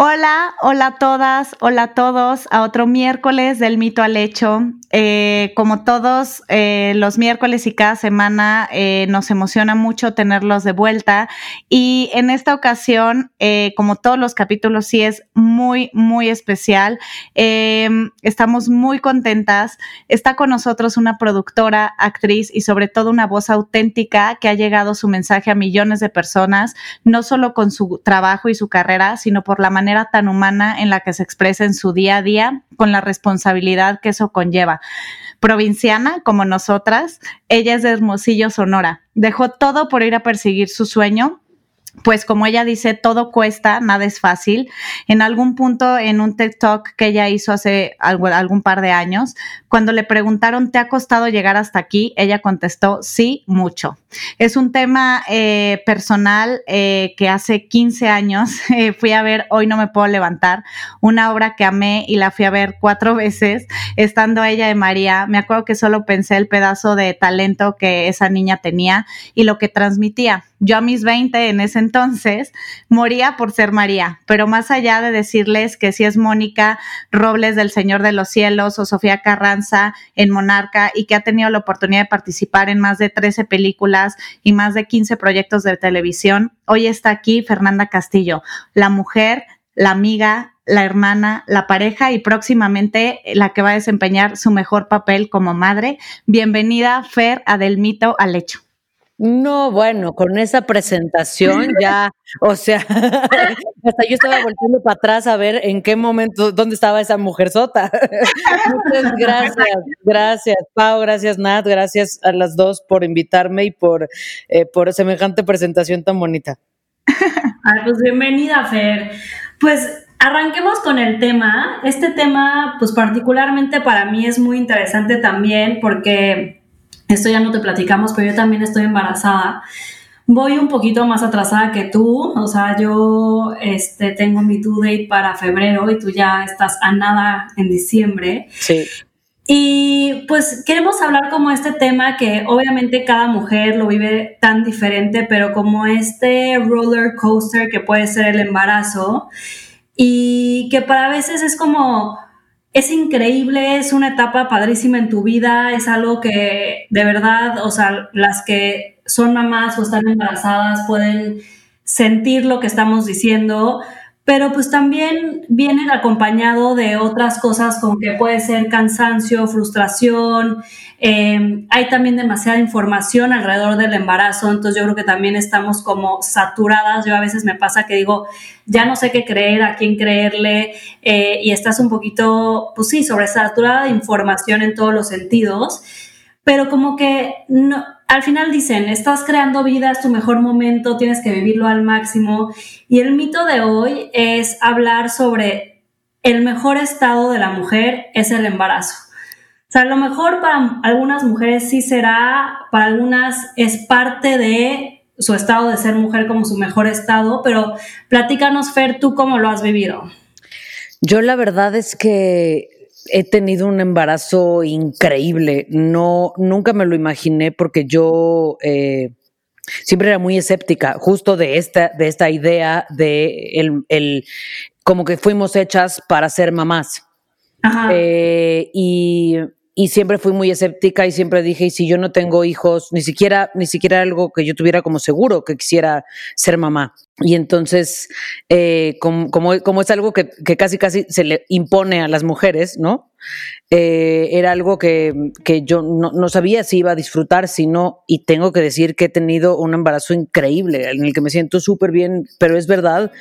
Hola, hola a todas, hola a todos, a otro miércoles del mito al hecho. Eh, como todos eh, los miércoles y cada semana, eh, nos emociona mucho tenerlos de vuelta. Y en esta ocasión, como todos los capítulos, sí es muy, muy especial. Em, estamos muy contentas. Está con nosotros una productora, actriz y sobre todo una voz auténtica que ha llegado su mensaje a millones de personas, no solo con su trabajo y su carrera, sino por la manera tan humana en la que se expresa en su día a día, con la responsabilidad que eso conlleva. Provinciana como nosotras, ella es de Hermosillo, Sonora. Dejó todo por ir a perseguir su sueño pues como ella dice, todo cuesta, nada es fácil. En algún punto en un TikTok que ella hizo hace algún par de años, cuando le preguntaron, ¿te ha costado llegar hasta aquí? Ella contestó, sí, mucho. Es un tema eh, personal eh, que hace 15 años eh, fui a ver Hoy no me puedo levantar, una obra que amé y la fui a ver cuatro veces, estando ella de María. Me acuerdo que solo pensé el pedazo de talento que esa niña tenía y lo que transmitía. Yo a mis 20 en ese entonces moría por ser María, pero más allá de decirles que si es Mónica Robles del Señor de los Cielos o Sofía Carranza en Monarca y que ha tenido la oportunidad de participar en más de 13 películas y más de 15 proyectos de televisión, hoy está aquí Fernanda Castillo, la mujer, la amiga, la hermana, la pareja y próximamente la que va a desempeñar su mejor papel como madre. Bienvenida, Fer, a Del Mito al Hecho. No, bueno, con esa presentación ya, o sea, hasta yo estaba volviendo para atrás a ver en qué momento, dónde estaba esa mujer sota. Muchas gracias, gracias, Pau, gracias, Nat, gracias a las dos por invitarme y por, eh, por semejante presentación tan bonita. Ay, pues bienvenida, Fer. Pues Arranquemos con el tema. Este tema, pues particularmente para mí es muy interesante también porque esto ya no te platicamos, pero yo también estoy embarazada. Voy un poquito más atrasada que tú, o sea, yo este, tengo mi due date para febrero y tú ya estás a nada en diciembre. Sí. Y pues queremos hablar como este tema que obviamente cada mujer lo vive tan diferente, pero como este roller coaster que puede ser el embarazo y que para veces es como es increíble, es una etapa padrísima en tu vida, es algo que de verdad, o sea, las que son mamás o están embarazadas pueden sentir lo que estamos diciendo, pero pues también viene acompañado de otras cosas como que puede ser cansancio, frustración, eh, hay también demasiada información alrededor del embarazo, entonces yo creo que también estamos como saturadas, yo a veces me pasa que digo, ya no sé qué creer, a quién creerle, eh, y estás un poquito, pues sí, sobresaturada de información en todos los sentidos, pero como que no al final dicen, estás creando vida, es tu mejor momento, tienes que vivirlo al máximo. Y el mito de hoy es hablar sobre el mejor estado de la mujer es el embarazo. O sea, a lo mejor para algunas mujeres sí será, para algunas es parte de su estado de ser mujer como su mejor estado, pero platícanos, Fer, tú cómo lo has vivido. Yo la verdad es que he tenido un embarazo increíble. No, nunca me lo imaginé porque yo eh, siempre era muy escéptica, justo de esta, de esta idea de el, el como que fuimos hechas para ser mamás. Eh, y y siempre fui muy escéptica y siempre dije, y si yo no tengo hijos, ni siquiera, ni siquiera algo que yo tuviera como seguro que quisiera ser mamá. Y entonces, eh, como, como, es algo que, que, casi casi se le impone a las mujeres, ¿no? Eh, era algo que, que yo no, no, sabía si iba a disfrutar, si no, y tengo que decir que he tenido un embarazo increíble, en el que me siento súper bien, pero es verdad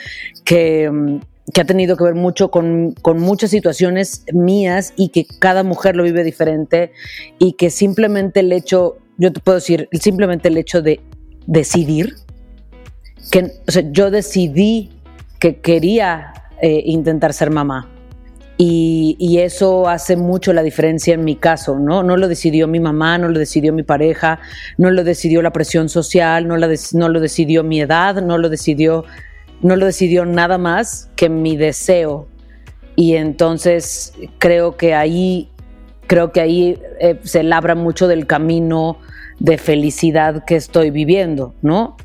que que ha tenido que ver mucho con, con, muchas situaciones mías y que cada mujer lo vive diferente y que simplemente el hecho, yo te puedo decir, simplemente el hecho de decidir, que o sea, yo decidí que quería eh, intentar ser mamá. Y, y, eso hace mucho la diferencia en mi caso, ¿no? No lo decidió mi mamá, no lo decidió mi pareja, no lo decidió la presión social, no, la no lo decidió mi edad, no lo decidió no lo decidió nada más que mi deseo. Y entonces creo que ahí, creo que ahí eh, se labra mucho del camino de felicidad que estoy viviendo, ¿no?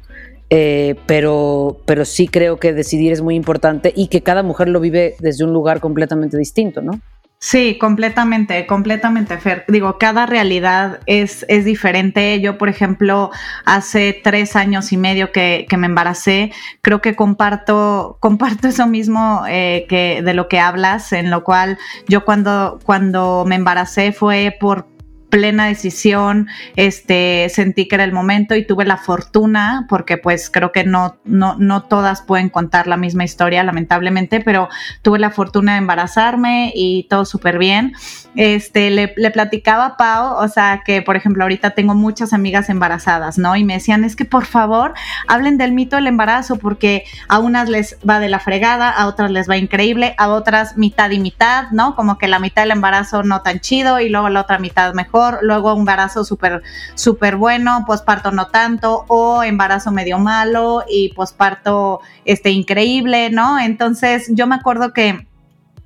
Eh, pero, pero sí creo que decidir es muy importante y que cada mujer lo vive desde un lugar completamente distinto, ¿no? Sí, completamente, completamente, Fer. Digo, cada realidad es, es diferente. Yo, por ejemplo, hace tres años y medio que, que me embaracé, creo que comparto, comparto eso mismo eh, que de lo que hablas, en lo cual yo cuando, cuando me embaracé fue por plena decisión, este, sentí que era el momento y tuve la fortuna, porque pues creo que no, no, no todas pueden contar la misma historia, lamentablemente, pero tuve la fortuna de embarazarme y todo súper bien. Este, le, le, platicaba a Pau, o sea, que por ejemplo ahorita tengo muchas amigas embarazadas, ¿no? Y me decían, es que por favor hablen del mito del embarazo, porque a unas les va de la fregada, a otras les va increíble, a otras mitad y mitad, ¿no? Como que la mitad del embarazo no tan chido y luego la otra mitad mejor luego embarazo súper, súper bueno, posparto no tanto, o embarazo medio malo y posparto este, increíble, ¿no? Entonces yo me acuerdo que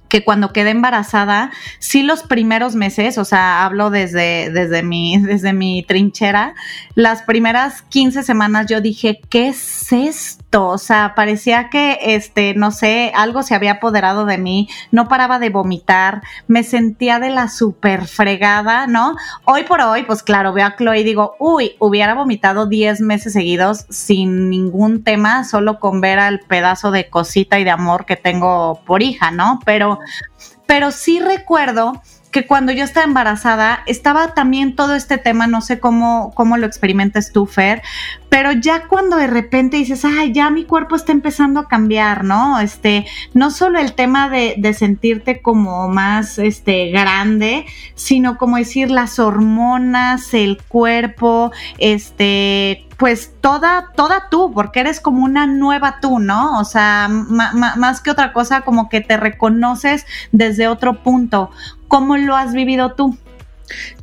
que cuando quedé embarazada, sí los primeros meses, o sea, hablo desde, desde, mi, desde mi trinchera, las primeras 15 semanas yo dije, ¿qué es esto? O sea, parecía que, este, no sé, algo se había apoderado de mí, no paraba de vomitar, me sentía de la super fregada, ¿no? Hoy por hoy, pues claro, veo a Chloe y digo, uy, hubiera vomitado 10 meses seguidos sin ningún tema, solo con ver al pedazo de cosita y de amor que tengo por hija, ¿no? Pero pero, sí recuerdo que cuando yo estaba embarazada estaba también todo este tema, no sé cómo, cómo lo experimentas tú, Fer, pero ya cuando de repente dices, ay, ya mi cuerpo está empezando a cambiar, ¿no? Este, no solo el tema de, de sentirte como más, este, grande, sino como decir las hormonas, el cuerpo, este, pues toda, toda tú, porque eres como una nueva tú, ¿no? O sea, más que otra cosa, como que te reconoces desde otro punto. ¿Cómo lo has vivido tú?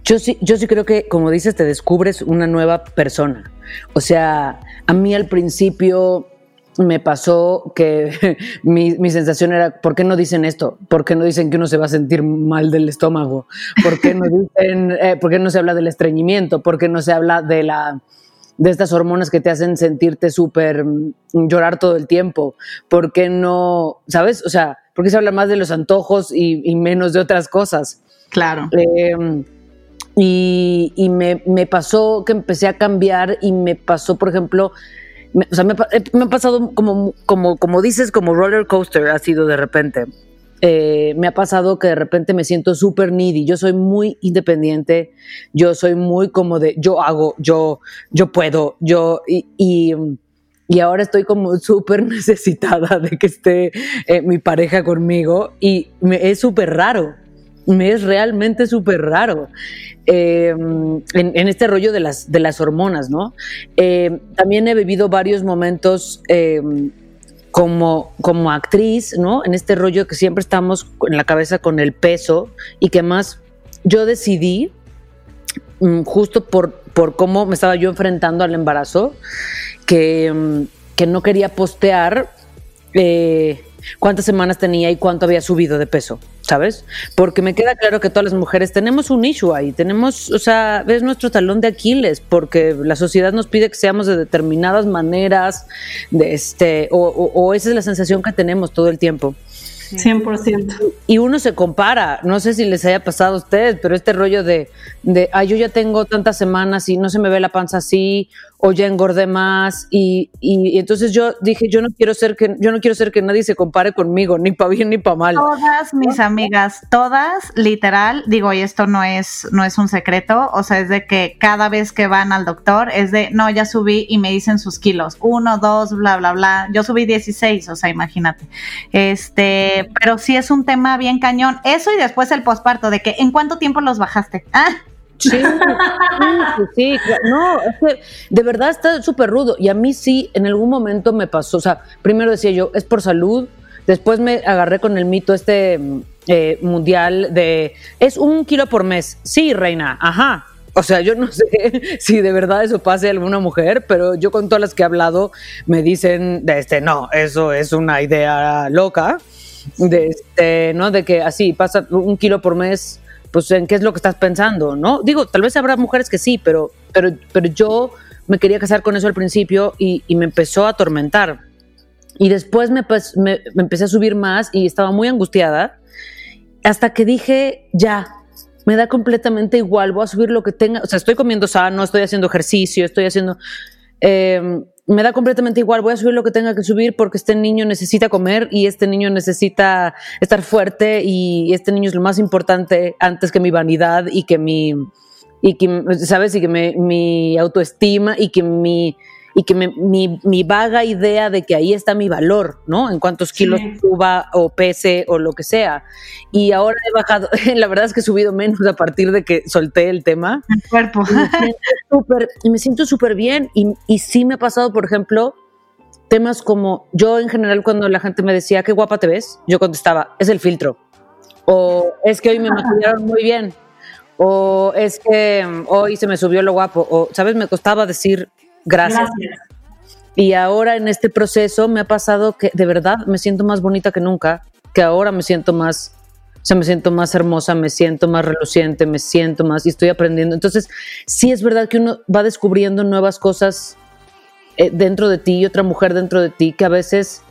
Yo sí, yo sí creo que, como dices, te descubres una nueva persona. O sea, a mí al principio me pasó que mi, mi, sensación era, ¿por qué no dicen esto? ¿Por qué no dicen que uno se va a sentir mal del estómago? ¿Por qué no, dicen, eh, ¿por qué no se habla del estreñimiento? ¿Por qué no se habla de la de estas hormonas que te hacen sentirte súper mm, llorar todo el tiempo? ¿Por qué no, sabes? O sea, ¿por qué se habla más de los antojos y, menos de otras cosas? Claro. Em, y, y me, me, pasó que empecé a cambiar y me pasó, por ejemplo, me, o sea, me, eh, me, ha pasado como, como, como dices, como roller coaster ha sido de repente. Eh, me ha pasado que de repente me siento súper needy. Yo soy muy independiente, yo soy muy como de yo hago, yo, yo puedo, yo, y, y, ahora estoy como súper necesitada de que esté eh, mi pareja conmigo y me, es súper raro. Me es realmente súper raro em, en, este rollo de las, de las hormonas, ¿no? Em, también he vivido varios momentos em, como, como actriz, ¿no? En este rollo que siempre estamos en la cabeza con el peso y que más yo decidí, mm, justo por, por cómo me estaba yo enfrentando al embarazo, que, mm, que no quería postear eh, cuántas semanas tenía y cuánto había subido de peso. ¿Sabes? Porque me queda claro que todas las mujeres tenemos un issue ahí, tenemos, o sea, es nuestro talón de Aquiles, porque la sociedad nos pide que seamos de determinadas maneras, de este, o, esa es la sensación que tenemos todo el tiempo. 100%. Y uno se compara, no sé si les haya pasado a ustedes, pero este rollo de, de, ay, yo ya tengo tantas semanas y no se me ve la panza así, o ya engordé más y, y, entonces yo dije yo no quiero ser que yo no quiero ser que nadie se compare conmigo ni para bien ni para mal. Todas mis amigas todas literal digo y esto no es no es un secreto o sea es de que cada vez que van al doctor es de no ya subí y me dicen sus kilos uno dos bla bla bla yo subí 16 o sea imagínate este pero sí es un tema bien cañón. Eso y después el posparto de que en cuánto tiempo los bajaste ah Sí, sí, no, es que de verdad está súper rudo. Y a mí sí, en algún momento me pasó, o sea, primero decía yo, es por salud, después me agarré con el mito este eh, mundial de, es un kilo por mes. Sí, reina, ajá. O sea, yo no sé si de verdad eso pase a alguna mujer, pero yo con todas las que he hablado me dicen, de este, no, eso es una idea loca, de este, ¿no? De que así pasa un kilo por mes pues en qué es lo que estás pensando, ¿no? Digo, tal vez habrá mujeres que sí, pero, pero, pero yo me quería casar con eso al principio y, me empezó a atormentar. Y después me, me, empecé a subir más y estaba muy angustiada hasta que dije, ya, me da completamente igual, voy a subir lo que tenga, o sea, estoy comiendo sano, estoy haciendo ejercicio, estoy haciendo... Em, me da completamente igual, voy a subir lo que tenga que subir porque este niño necesita comer y este niño necesita estar fuerte y este niño es lo más importante antes que mi vanidad y que mi, y que, ¿sabes? Y que mi autoestima y que mi, y que mi, mi, vaga idea de que ahí está mi valor, ¿no? En cuántos kilos suba o pese o lo que sea. Y ahora he bajado, la verdad es que he subido menos a partir de que solté el tema. El cuerpo. Y me siento súper bien. Y, y sí me ha pasado, por ejemplo, temas como yo en general cuando la gente me decía, qué guapa te ves, yo contestaba, es el filtro. O es que hoy me maquillaron muy bien. O es que mm, hoy se me subió lo guapo. O, ¿sabes? Me costaba decir Gracias. Y ahora en este proceso me ha pasado que de verdad me siento más bonita que nunca, que ahora me siento más, o sea, me siento más hermosa, me siento más reluciente, me siento más y estoy aprendiendo. Entonces, sí es verdad que uno va descubriendo nuevas cosas eh, dentro de ti y otra mujer dentro de ti que a veces,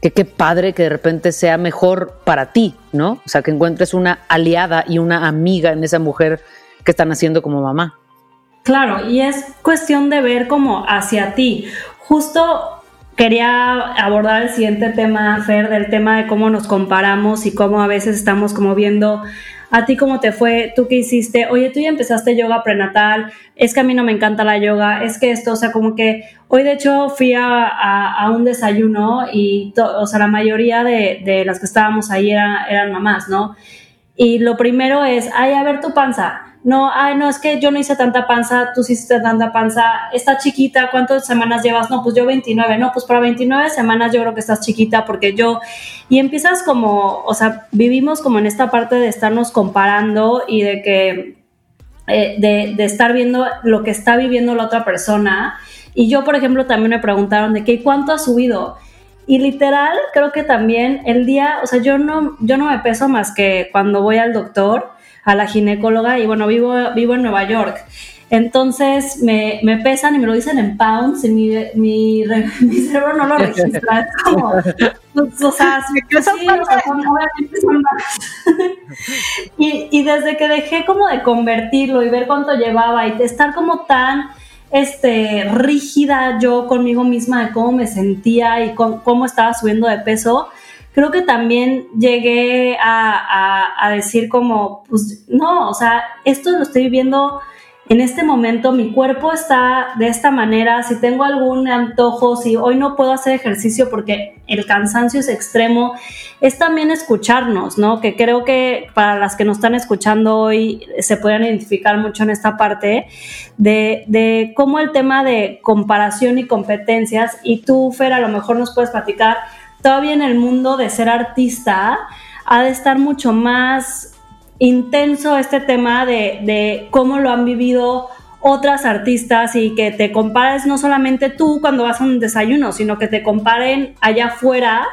que qué padre que de repente sea mejor para ti, ¿no? O sea, que encuentres una aliada y una amiga en esa mujer que están haciendo como mamá. Claro, y es cuestión de ver como hacia ti. Justo quería abordar el siguiente tema, Fer, del tema de cómo nos comparamos y cómo a veces estamos como viendo a ti cómo te fue, tú qué hiciste, oye, tú ya empezaste yoga prenatal, es que a mí no me encanta la yoga, es que esto, o sea, como que hoy de hecho fui a, un desayuno y, o sea, la mayoría de, las que estábamos ahí eran mamás, ¿no? Y lo primero es, ay, a ver tu panza, no, ay, no, es que yo no hice tanta panza, tú sí hiciste tanta panza, está chiquita, ¿cuántas semanas llevas? No, pues yo 29, no, pues para 29 semanas yo creo que estás chiquita porque yo, y empiezas como, o sea, vivimos como en esta parte de estarnos comparando y de que, eh, de, de estar viendo lo que está viviendo la otra persona. Y yo, por ejemplo, también me preguntaron de qué, ¿cuánto has subido? Y literal, creo que también el día, o sea, yo no, yo no me peso más que cuando voy al doctor a la ginecóloga y bueno, vivo, vivo en Nueva York. Entonces me, me, pesan y me lo dicen en pounds y mi, mi, mi cerebro no lo registra. Es como, pues, o sea, sí, son más. y, y desde que dejé como de convertirlo y ver cuánto llevaba y de estar como tan este, rígida yo conmigo misma de cómo me sentía y cómo estaba subiendo de peso, creo que también llegué a, decir como, pues no, o sea, esto lo estoy viviendo en este momento, mi cuerpo está de esta manera, si tengo algún antojo, si hoy no puedo hacer ejercicio porque el cansancio es extremo, es también escucharnos, ¿no? Que creo que para las que nos están escuchando hoy se pueden identificar mucho en esta parte de, de cómo el tema de comparación y competencias, y tú, Fer, a lo mejor nos puedes platicar, todavía en el mundo de ser artista ha de estar mucho más intenso este tema de, cómo lo han vivido otras artistas y que te compares no solamente tú cuando vas a un desayuno, sino que te comparen allá afuera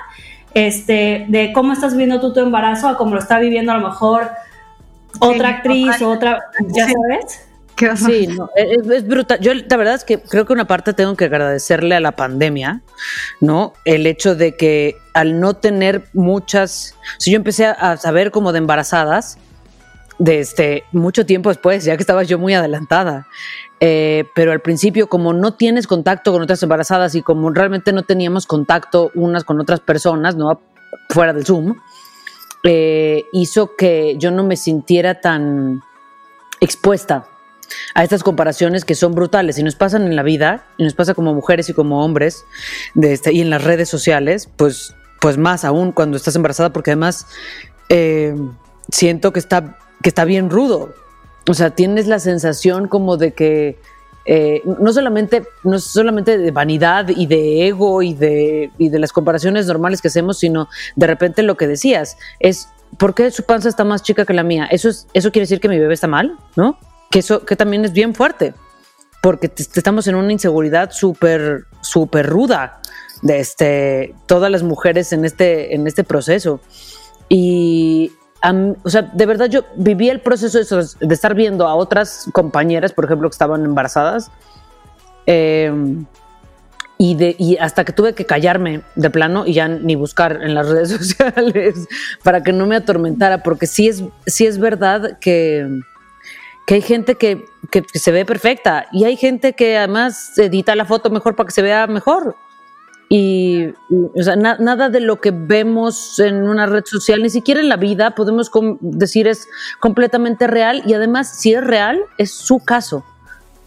este, de cómo estás viviendo tú tu embarazo a cómo lo está viviendo a lo mejor otra actriz o otra, ya sabes. Sí, es, brutal. Yo la verdad es que creo que una parte tengo que agradecerle a la pandemia, ¿no? El hecho de que al no tener muchas, si yo empecé a saber como de embarazadas, de este, mucho tiempo después, ya que estaba yo muy adelantada. Eh, pero al principio, como no tienes contacto con otras embarazadas y como realmente no teníamos contacto unas con otras personas, ¿no? Fuera del Zoom, eh, hizo que yo no me sintiera tan expuesta a estas comparaciones que son brutales y nos pasan en la vida, y nos pasa como mujeres y como hombres, este, y en las redes sociales, pues, pues más aún cuando estás embarazada, porque además eh, siento que está, que está bien rudo. O sea, tienes la sensación como de que eh, no, solamente, no solamente de vanidad y de ego y de, y de las comparaciones normales que hacemos, sino de repente lo que decías es, ¿por qué su panza está más chica que la mía? ¿Eso, es, eso quiere decir que mi bebé está mal? ¿No? Que eso que también es bien fuerte, porque estamos en una inseguridad súper, súper ruda de este, todas las mujeres en este, en este proceso. Y o sea, de verdad yo viví el proceso de, estar viendo a otras compañeras, por ejemplo, que estaban embarazadas, em, y, de, y hasta que tuve que callarme de plano y ya ni buscar en las redes sociales para que no me atormentara, porque sí es, sí es verdad que, que hay gente que, que, se ve perfecta y hay gente que además edita la foto mejor para que se vea mejor. Y, o sea, nada de lo que vemos en una red social, ni siquiera en la vida, podemos decir es completamente real. Y además, si es real, es su caso,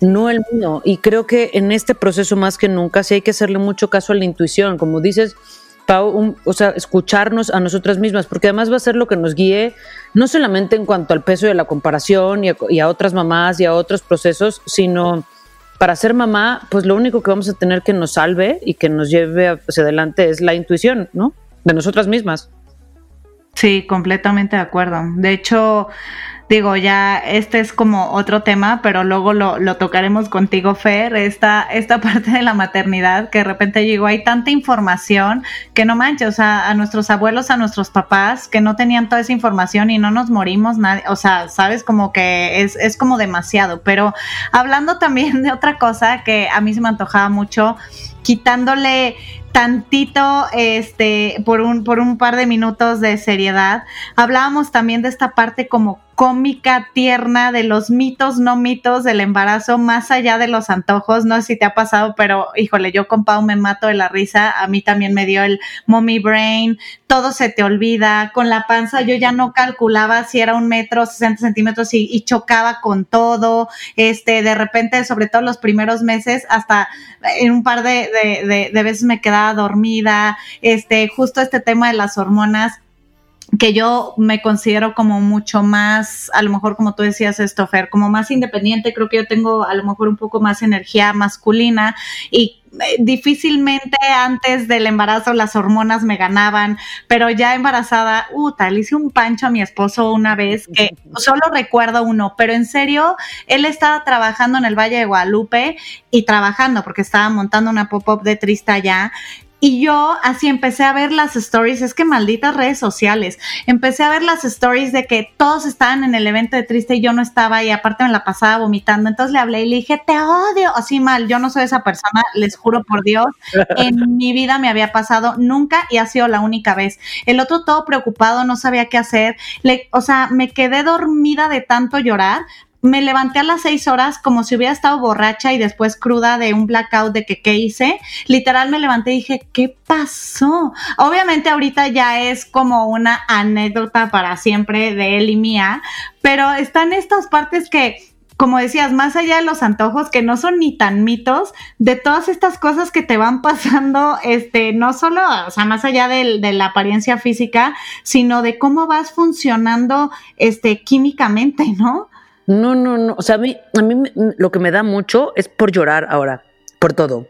no el mío. Y creo que en este proceso más que nunca sí hay que hacerle mucho caso a la intuición. Como dices, Pau, o sea, escucharnos a nosotras mismas, porque además va a ser lo que nos guíe, no solamente en cuanto al peso de la comparación y a otras mamás y a otros procesos, sino para ser mamá, pues lo único que vamos a tener que nos salve y que nos lleve hacia adelante es la intuición, ¿no? De nosotras mismas. Sí, completamente de acuerdo. De hecho, digo, ya este es como otro tema, pero luego lo, lo, tocaremos contigo, Fer, esta, esta parte de la maternidad, que de repente digo, hay tanta información que no manches, o sea, a nuestros abuelos, a nuestros papás, que no tenían toda esa información y no nos morimos nadie, o sea, sabes, como que es, es como demasiado, pero hablando también de otra cosa que a mí se me antojaba mucho, quitándole tantito, este, por un, por un par de minutos de seriedad. Hablábamos también de esta parte como cómica, tierna, de los mitos, no mitos del embarazo, más allá de los antojos. No sé si te ha pasado, pero híjole, yo con Pau me mato de la risa. A mí también me dio el mommy brain, todo se te olvida. Con la panza yo ya no calculaba si era un metro, 60 centímetros y, chocaba con todo. Este, de repente, sobre todo los primeros meses, hasta en un par de, de, de veces me quedaba dormida. Este, justo este tema de las hormonas que yo me considero como mucho más, a lo mejor como tú decías esto, Fer, como más independiente, creo que yo tengo a lo mejor un poco más energía masculina y eh, difícilmente antes del embarazo las hormonas me ganaban, pero ya embarazada, uh, tal, hice un pancho a mi esposo una vez que solo recuerdo uno, pero en serio, él estaba trabajando en el Valle de Guadalupe y trabajando porque estaba montando una pop-up de Trista allá y yo así empecé a ver las stories, es que malditas redes sociales, empecé a ver las stories de que todos estaban en el evento de Triste y yo no estaba y aparte me la pasaba vomitando. Entonces le hablé y le dije, te odio, así mal, yo no soy esa persona, les juro por Dios, en mi vida me había pasado nunca y ha sido la única vez. El otro todo preocupado, no sabía qué hacer, le, o sea, me quedé dormida de tanto llorar, me levanté a las seis horas como si hubiera estado borracha y después cruda de un blackout de que qué hice. Literal me levanté y dije, ¿qué pasó? Obviamente ahorita ya es como una anécdota para siempre de él y mía, pero están estas partes que como decías, más allá de los antojos que no son ni tan mitos, de todas estas cosas que te van pasando, este, no solo, o sea, más allá de, de la apariencia física, sino de cómo vas funcionando, este, químicamente, ¿no? No, no, no. O sea, a mí, a mí lo que me da mucho es por llorar ahora, por todo,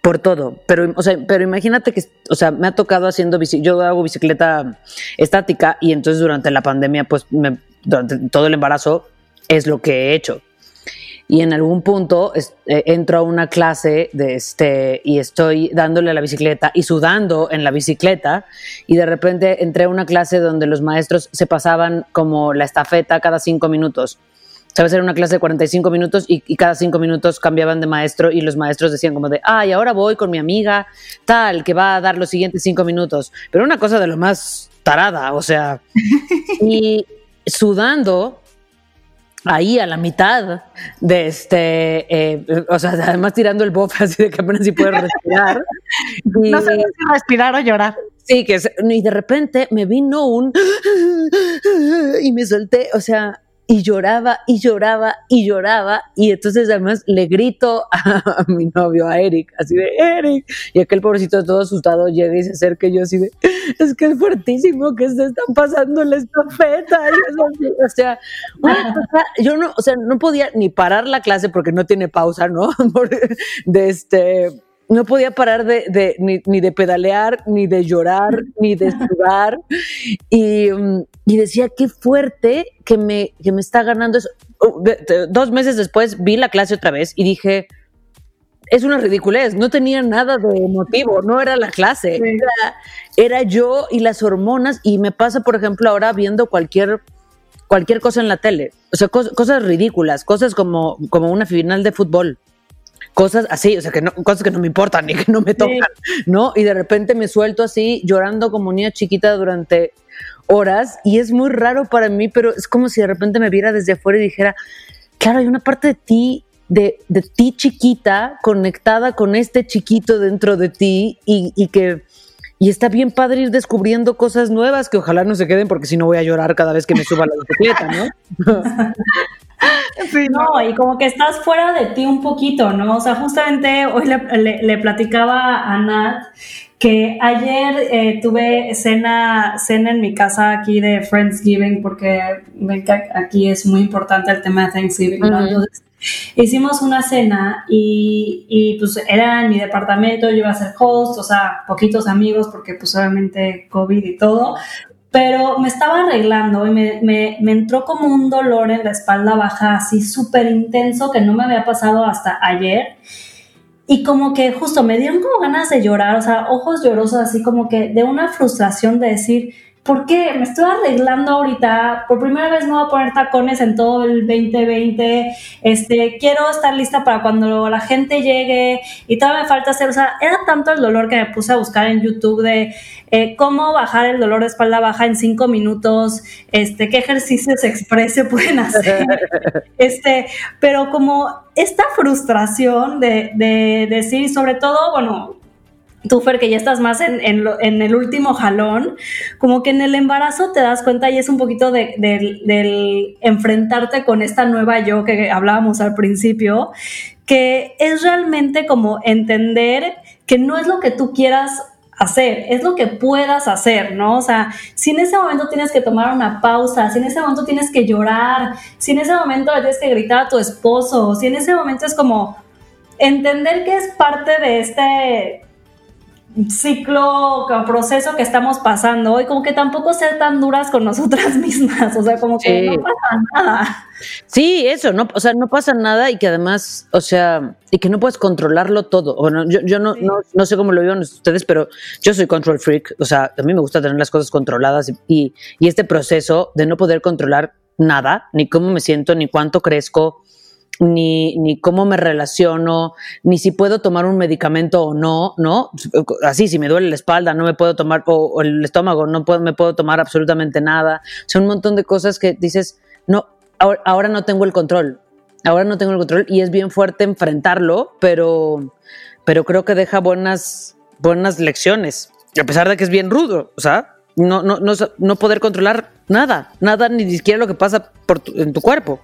por todo. Pero, o sea, pero imagínate que, o sea, me ha tocado haciendo, yo hago bicicleta estática y entonces durante la pandemia, pues, durante todo el embarazo es lo que he hecho. Y en algún punto eh, entro a una clase de este, y estoy dándole a la bicicleta y sudando en la bicicleta y de repente entré a una clase donde los maestros se pasaban como la estafeta cada cinco minutos sabes, era una clase de 45 minutos y, cada cinco minutos cambiaban de maestro y los maestros decían como de, ay, ahora voy con mi amiga tal, que va a dar los siguientes cinco minutos. Pero una cosa de lo más tarada, o sea, y sudando ahí a la mitad de este, eh, o sea, además tirando el bofe así de que apenas si puede respirar. no sé si respirar o llorar. Sí, que y de repente me vino un y me solté, o sea, y lloraba y lloraba y lloraba y entonces además le grito a, mi novio, a Eric, así de Eric, y aquel pobrecito todo asustado llega y se acerca y yo así de, es que es fuertísimo que se están pasando la estafeta, o sea, yo no, o sea, no podía ni parar la clase porque no tiene pausa, ¿no? de este no podía parar de, ni, de pedalear, ni de llorar, ni de sudar. Y, y, decía, qué fuerte que me, que me está ganando eso. Uh, dos meses después vi la clase otra vez y dije, es una ridiculez, no tenía nada de motivo, no era la clase, era, yo y las hormonas. Y me pasa, por ejemplo, ahora viendo cualquier cualquier cosa en la tele, o sea, cosas ridículas, cosas como, como una final de fútbol cosas así, o sea, que no, cosas que no me importan ni que no me tocan, ¿no? Y de repente me suelto así llorando como niña chiquita durante horas y es muy raro para mí, pero es como si de repente me viera desde afuera y dijera, claro, hay una parte de ti, de, de ti chiquita, conectada con este chiquito dentro de ti y, y que... Y está bien padre ir descubriendo cosas nuevas que ojalá no se queden porque si no voy a llorar cada vez que me suba la bicicleta, ¿no? no, y como que estás fuera de ti un poquito, ¿no? O sea, justamente hoy le, platicaba a Nat que ayer eh, tuve cena, cena en mi casa aquí de Friendsgiving, porque aquí es muy importante el tema de Thanksgiving, ¿no? Entonces, hicimos una cena y, y, pues era en mi departamento, yo iba a ser host, o sea, poquitos amigos, porque pues obviamente COVID y todo, pero me estaba arreglando y me, me, entró como un dolor en la espalda baja, así súper intenso, que no me había pasado hasta ayer. Y como que justo me dieron como ganas de llorar, o sea, ojos llorosos, así como que de una frustración de decir, ¿por qué? Me estoy arreglando ahorita, por primera vez no voy a poner tacones en todo el 2020, este, quiero estar lista para cuando la gente llegue. Y todavía me falta hacer, o sea, era tanto el dolor que me puse a buscar en YouTube de eh, cómo bajar el dolor de espalda baja en cinco minutos, este, qué ejercicios express se pueden hacer, este, pero como esta frustración de, de decir, sobre todo, bueno, tú, Fer, que ya estás más en, en, el último jalón, como que en el embarazo te das cuenta y es un poquito de, del enfrentarte con esta nueva yo que hablábamos al principio, que es realmente como entender que no es lo que tú quieras hacer, es lo que puedas hacer, ¿no? O sea, si en ese momento tienes que tomar una pausa, si en ese momento tienes que llorar, si en ese momento tienes que gritar a tu esposo, si en ese momento es como entender que es parte de este ciclo, proceso que estamos pasando y como que tampoco ser tan duras con nosotras mismas, o sea, como que no pasa nada. Sí, eso, no, o sea, no pasa nada y que además, o sea, y que no puedes controlarlo todo. Bueno, yo, yo no, no, sé cómo lo viven ustedes, pero yo soy control freak, o sea, a mí me gusta tener las cosas controladas y, y este proceso de no poder controlar nada, ni cómo me siento, ni cuánto crezco, ni, ni cómo me relaciono, ni si puedo tomar un medicamento o no, ¿no? Así, si me duele la espalda, no me puedo tomar, o, el estómago, no puedo, me puedo tomar absolutamente nada. Son un montón de cosas que dices, no, ahora, no tengo el control, ahora no tengo el control y es bien fuerte enfrentarlo, pero, pero creo que deja buenas, buenas lecciones, a pesar de que es bien rudo, o sea, no, no, no, no poder controlar nada, nada, ni siquiera lo que pasa por en tu cuerpo.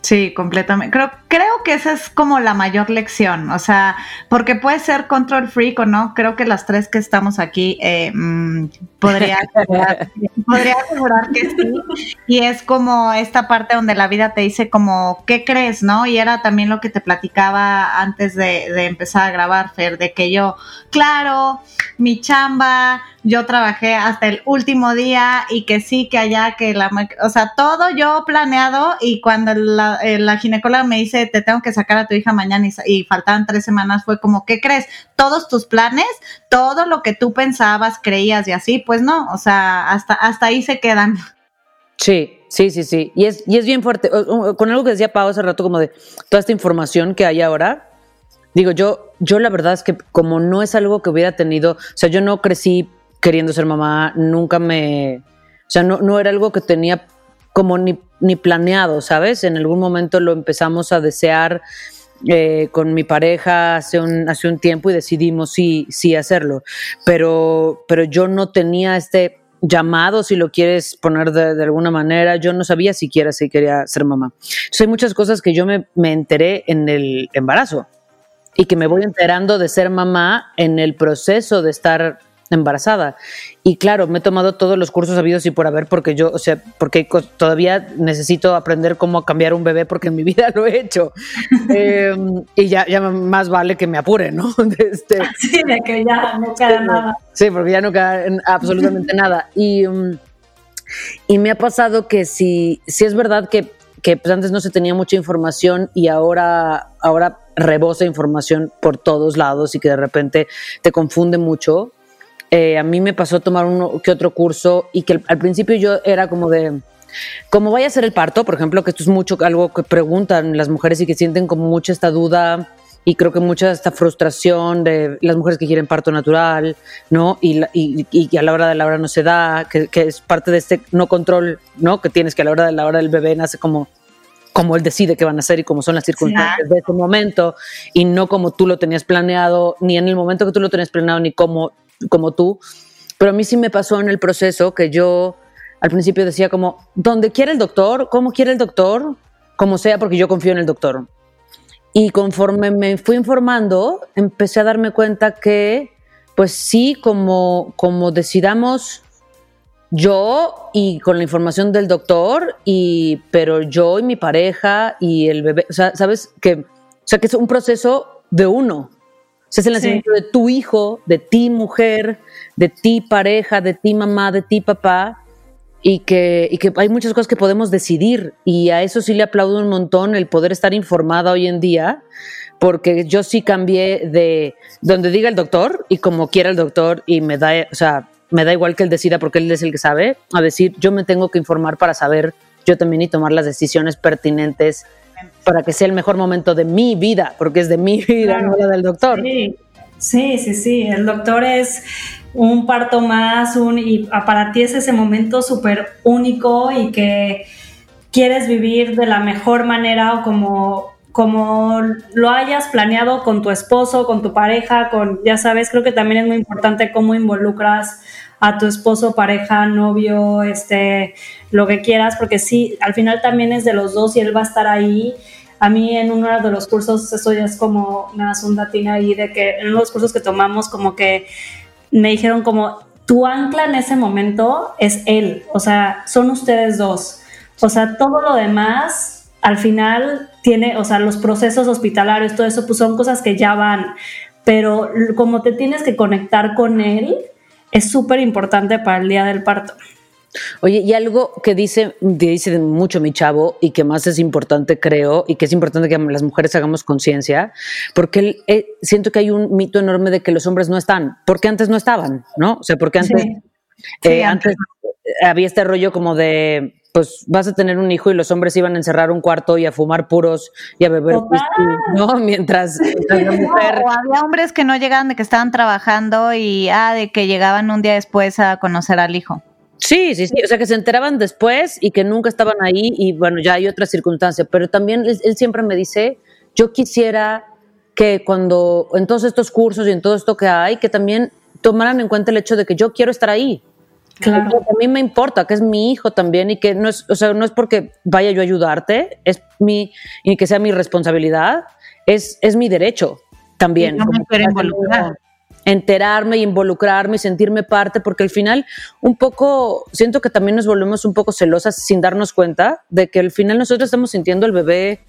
Sí, completamente. Creo, creo que esa es como la mayor lección, o sea, porque puede ser control freak o no, creo que las tres que estamos aquí eh, mm, podría, podría asegurar que sí. Y es como esta parte donde la vida te dice como, ¿qué crees? ¿No? Y era también lo que te platicaba antes de, de empezar a grabar, Fer, de que yo, claro, mi chamba, yo trabajé hasta el último día y que sí, que allá, que la, o sea, todo yo planeado y cuando la, eh, la ginecóloga me dice, te tengo que sacar a tu hija mañana y, faltaban tres semanas, fue como, ¿qué crees? Todos tus planes, todo lo que tú pensabas, creías y así, pues no, o sea, hasta, hasta ahí se quedan. Sí, sí, sí, sí. Y es, y es bien fuerte. Con algo que decía Pau hace rato, como de toda esta información que hay ahora, digo, yo, yo la verdad es que como no es algo que hubiera tenido, o sea, yo no crecí queriendo ser mamá, nunca me, o sea, no, no era algo que tenía como ni ni planeado, ¿sabes? En algún momento lo empezamos a desear eh, con mi pareja hace un, hace un tiempo y decidimos sí, sí hacerlo. Pero, pero yo no tenía este llamado, si lo quieres poner de, alguna manera. Yo no sabía siquiera si quería ser mamá. Entonces hay muchas cosas que yo me, me enteré en el embarazo y que me voy enterando de ser mamá en el proceso de estar embarazada. Y claro, me he tomado todos los cursos habidos y por haber, porque yo, o sea, porque todavía necesito aprender cómo cambiar un bebé porque en mi vida lo he hecho. Em, y ya, ya más vale que me apure, ¿no? Este, sí, de que ya no queda nada. Sí, porque ya no queda absolutamente nada. Y, mm, y me ha pasado que si, si es verdad que, que pues antes no se tenía mucha información y ahora, ahora rebosa información por todos lados y que de repente te confunde mucho, eh, a mí me pasó tomar uno que otro curso y que al principio yo era como de, como vaya a ser el parto, por ejemplo, que esto es mucho algo que preguntan las mujeres y que sienten como mucha esta duda y creo que mucha esta frustración de las mujeres que quieren parto natural, ¿no? Y, y, a la hora de la hora no se da, que, es parte de este no control, ¿no? Que tienes que a la hora de la hora del bebé nace como como él decide qué van a hacer y cómo son las circunstancias de ese momento y no como tú lo tenías planeado, ni en el momento que tú lo tenías planeado, ni cómo como tú, pero a mí sí me pasó en el proceso que yo al principio decía como, donde quiere el doctor, cómo quiere el doctor, como sea, porque yo confío en el doctor. Y conforme me fui informando, empecé a darme cuenta que, pues sí, como, como decidamos yo y con la información del doctor, y, pero yo y mi pareja y el bebé, o sea, sabes que, o sea, que es un proceso de uno, sea, es el nacimiento de tu hijo, de ti mujer, de ti pareja, de ti mamá, de ti papá, y que, y que hay muchas cosas que podemos decidir. Y a eso sí le aplaudo un montón el poder estar informada hoy en día, porque yo sí cambié de donde diga el doctor y como quiera el doctor, y me da, o sea, me da igual que él decida porque él es el que sabe, a decir, yo me tengo que informar para saber yo también y tomar las decisiones pertinentes para que sea el mejor momento de mi vida, porque es de mi vida, no la del doctor. Sí. sí, sí, El doctor es un parto más, un, y para ti es ese momento súper único y que quieres vivir de la mejor manera o como, como lo hayas planeado con tu esposo, con tu pareja, con, ya sabes, creo que también es muy importante cómo involucras a tu esposo, pareja, novio, este, lo que quieras, porque sí, al final también es de los dos y él va a estar ahí. A mí en uno de los cursos, eso ya es como una datina ahí, de que en uno de los cursos que tomamos, como que me dijeron como, tu ancla en ese momento es él, o sea, son ustedes dos. O sea, todo lo demás, al final, tiene, o sea, los procesos hospitalarios, todo eso, pues son cosas que ya van, pero como te tienes que conectar con él, es súper importante para el día del parto. Oye, y algo que dice, dice mucho mi chavo y que más es importante, creo, y que es importante que las mujeres hagamos conciencia, porque eh, siento que hay un mito enorme de que los hombres no están, porque antes no estaban, ¿no? O sea, porque antes, eh, antes había este rollo como de pues vas a tener un hijo y los hombres iban a encerrar un cuarto y a fumar puros y a beber ¿no? Mientras, la mujer... O había hombres que no llegaban de que estaban trabajando y ah, de que llegaban un día después a conocer al hijo. Sí, sí, sí, o sea que se enteraban después y que nunca estaban ahí y bueno, ya hay otras circunstancias, pero también él, él siempre me dice, yo quisiera que cuando en todos estos cursos y en todo esto que hay, que también tomaran en cuenta el hecho de que yo quiero estar ahí, Claro. A mí me importa, que es mi hijo también y que no es, o sea, no es porque vaya yo a ayudarte, es mi, y que sea mi responsabilidad, es, es mi derecho también. No me involucrar. Enterarme y involucrarme y sentirme parte, porque al final un poco, siento que también nos volvemos un poco celosas sin darnos cuenta de que al final nosotros estamos sintiendo el bebé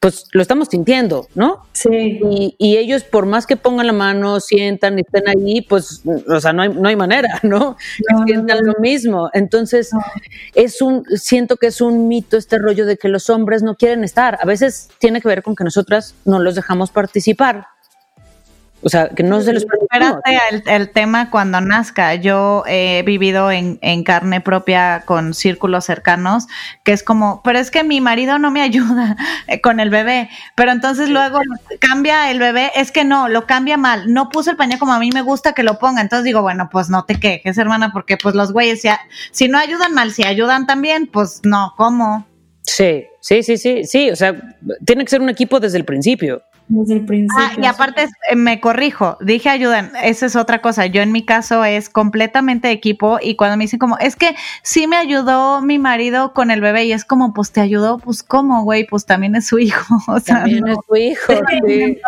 pues lo estamos sintiendo, ¿no? Sí. Y, ellos, por más que pongan la mano, sientan y estén ahí, pues, o sea, no hay, no hay manera, ¿no? no sientan lo mismo. Entonces, es un, siento que es un mito este rollo de que los hombres no quieren estar. A veces tiene que ver con que nosotras no los dejamos participar. O sea, que no se los Espérate el, tema cuando nazca. Yo he vivido en, carne propia con círculos cercanos, que es como, pero es que mi marido no me ayuda eh, con el bebé. Pero entonces luego cambia el bebé, es que no, lo cambia mal. No puse el pañal como a mí me gusta que lo ponga. Entonces digo, bueno, pues no te quejes, hermana, porque pues los güeyes, si, si no ayudan mal, si ayudan también, pues no, ¿cómo? Sí, sí, sí, sí, sí, o sea, tiene que ser un equipo desde el principio. Desde el principio. Ah, y aparte eh, me corrijo, dije ayuden, esa es otra cosa. Yo en mi caso es completamente equipo y cuando me dicen como, es que sí me ayudó mi marido con el bebé y es como, pues te ayudó, pues cómo, güey, pues también es su hijo. O sea, También es tu hijo. sí.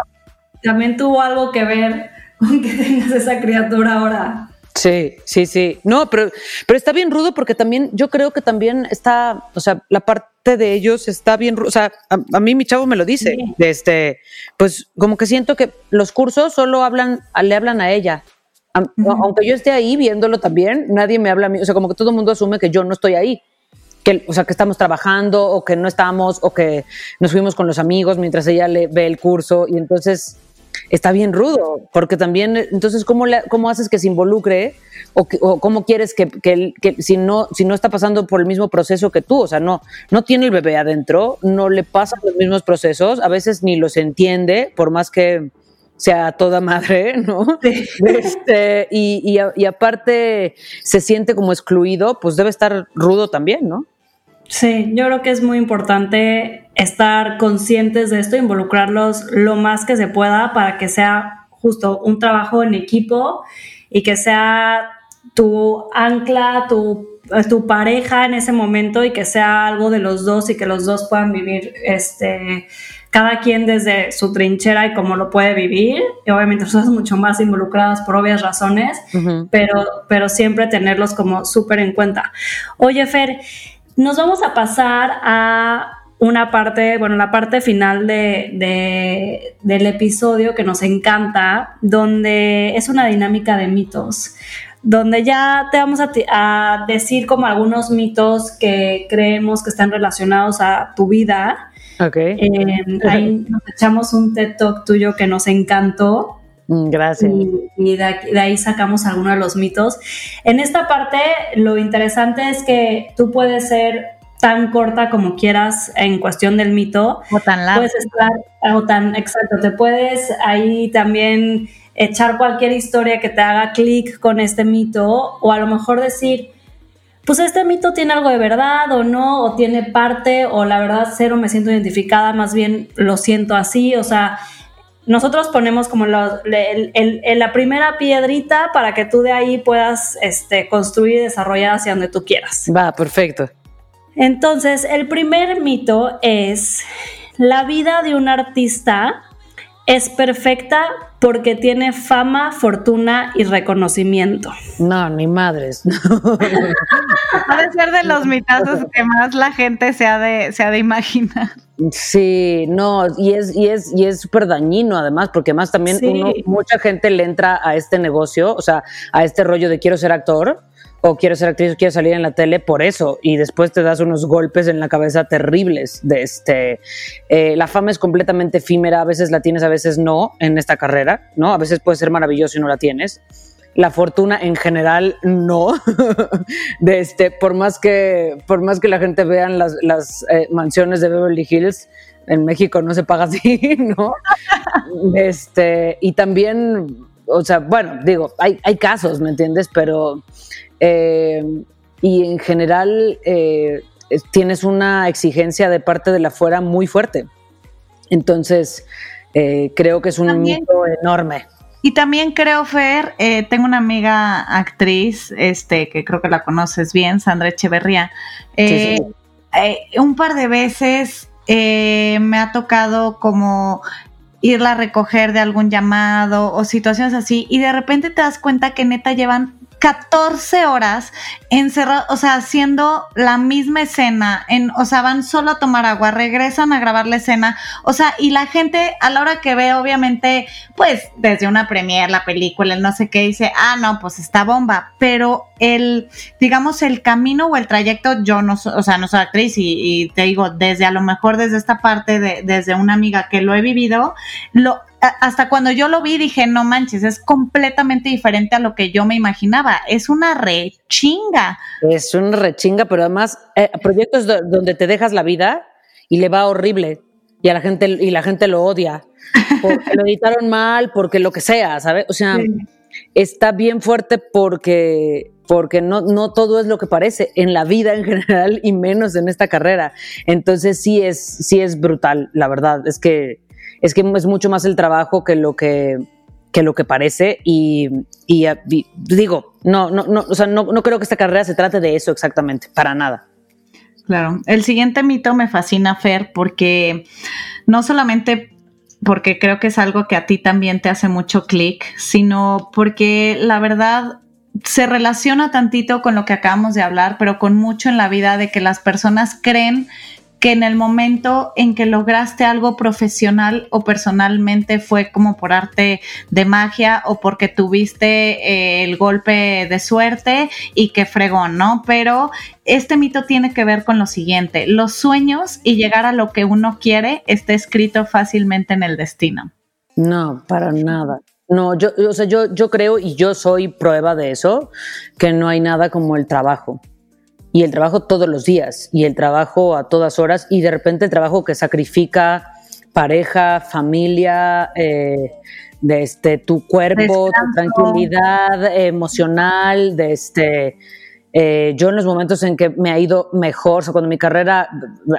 También tuvo algo que ver con que tengas esa criatura ahora. Sí, sí, sí. No, pero, pero está bien rudo porque también yo creo que también está, o sea, la parte de ellos está bien, ru- o sea, a, a mí mi chavo me lo dice, Sí. este, pues como que siento que los cursos solo hablan, le hablan a ella. A- Aunque yo esté ahí viéndolo también, nadie me habla a mí, o sea, como que todo el mundo asume que yo no estoy ahí. Que, o sea, que estamos trabajando o que no estamos o que nos fuimos con los amigos mientras ella le ve el curso y entonces está bien rudo, porque también, entonces, ¿cómo, cómo haces que se involucre o, que- o cómo quieres que, que, que si, no, si no está pasando por el mismo proceso que tú? O sea, no, no tiene el bebé adentro, no le pasan los mismos procesos, a veces ni los entiende, por más que sea toda madre, ¿no? Este, y, y a- y aparte se siente como excluido, pues debe estar rudo también, ¿no? Sí, yo creo que es muy importante estar conscientes de esto, involucrarlos lo más que se pueda para que sea justo un trabajo en equipo y que sea tu ancla, tu, eh, tu pareja en ese momento y que sea algo de los dos y que los dos puedan vivir este cada quien desde su trinchera y cómo lo puede vivir y obviamente nosotros mucho más involucradas por obvias razones pero, pero siempre tenerlos como súper en cuenta. Oye, Fer, nos vamos a pasar a una parte, bueno, la parte final de, de- del episodio que nos encanta, donde es una dinámica de mitos, donde ya te vamos a, decir como algunos mitos que creemos que están relacionados a tu vida. Ok. Eh, ahí nos echamos un TED Talk tuyo que nos encantó Gracias. y, y de, aquí- de ahí sacamos algunos de los mitos. En esta parte, lo interesante es que tú puedes ser tan corta como quieras en cuestión del mito. o tan largo. Puedes estar, o tan exacto, te puedes ahí también echar cualquier historia que te haga clic con este mito, o a lo mejor decir, pues este mito tiene algo de verdad o no, o tiene parte, o la verdad cero me siento identificada, más bien lo siento así, o sea, nosotros ponemos como lo- el- el- el- la primera piedrita para que tú de ahí puedas este, construir y desarrollar hacia donde tú quieras. Va, perfecto. Entonces, el primer mito es, la vida de un artista es perfecta porque tiene fama, fortuna y reconocimiento. No, ni madres. Puede ser de los mitazos que más la gente se ha de, se ha de imaginar. Sí, no, y es, y es, y es súper dañino además, porque más también Sí. uno, mucha gente le entra a este negocio, o sea, a este rollo de quiero ser actor, o quiero ser actriz, o quiero salir en la tele por eso, y después te das unos golpes en la cabeza terribles. De este, eh, la fama es completamente efímera, a veces la tienes, a veces no en esta carrera, ¿no? A veces puede ser maravilloso y no la tienes. La fortuna en general no. de este, por más que, por más que la gente vean las, eh, mansiones de Beverly Hills, en México no se paga así, ¿no? Este, y también, o sea, bueno, digo, hay, hay casos, ¿me entiendes? Pero, eh, y en general eh, es- tienes una exigencia de parte de la fuera muy fuerte. Entonces, eh, creo que es un También- mito enorme. Y también creo, Fer, tengo una amiga actriz, este, que creo que la conoces bien, Sandra Echeverría. Sí, sí. un par de veces me ha tocado como irla a recoger de algún llamado o situaciones así y de repente te das cuenta que neta llevan 14 horas encerrados, o sea, haciendo la misma escena, en, o sea, van solo a tomar agua, regresan a grabar la escena, o sea, y la gente a la hora que ve, obviamente, pues desde una premiere, la película, el no sé qué, dice, ah, no, pues está bomba, pero el, digamos, el camino o el trayecto, yo no o sea, no soy actriz y, y te digo, desde a lo mejor desde esta parte, de, desde una amiga que lo he vivido, lo, hasta cuando yo lo vi dije, no manches, es completamente diferente a lo que yo me imaginaba, es una rechinga. Es un rechinga, pero además eh, proyectos do- donde te dejas la vida y le va horrible y a la gente y la gente lo odia porque lo editaron mal, porque lo que sea, ¿sabes? O sea, está bien fuerte porque porque no, no todo es lo que parece en la vida en general y menos en esta carrera. Entonces sí es, sí es brutal, la verdad. Es que, es que es mucho más el trabajo que lo que, que lo que parece y, digo, no, no, no, o sea, no, no creo que esta carrera se trate de eso exactamente, para nada. Claro, el siguiente mito me fascina, Fer, porque no solamente porque creo que es algo que a ti también te hace mucho clic, sino porque la verdad se relaciona tantito con lo que acabamos de hablar, pero con mucho en la vida de que las personas creen que en el momento en que lograste algo profesional o personalmente fue como por arte de magia o porque tuviste eh, el golpe de suerte y que fregón, ¿no? Pero este mito tiene que ver con lo siguiente, los sueños y llegar a lo que uno quiere está escrito fácilmente en el destino. No, para nada. No, yo, o sea, yo, yo creo y yo soy prueba de eso, que no hay nada como el trabajo y el trabajo todos los días y el trabajo a todas horas y de repente el trabajo que sacrifica pareja, familia, eh, de este, tu cuerpo, tu tranquilidad emocional, de este, eh, yo en los momentos en que me ha ido mejor, o sea, cuando mi carrera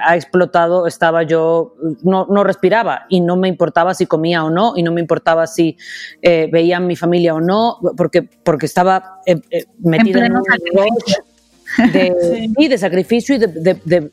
ha explotado, estaba yo, no, no respiraba y no me importaba si comía o no, y no me importaba si eh, veía a mi familia o no, porque, porque estaba metida en, un de, sí. de sacrificio y de,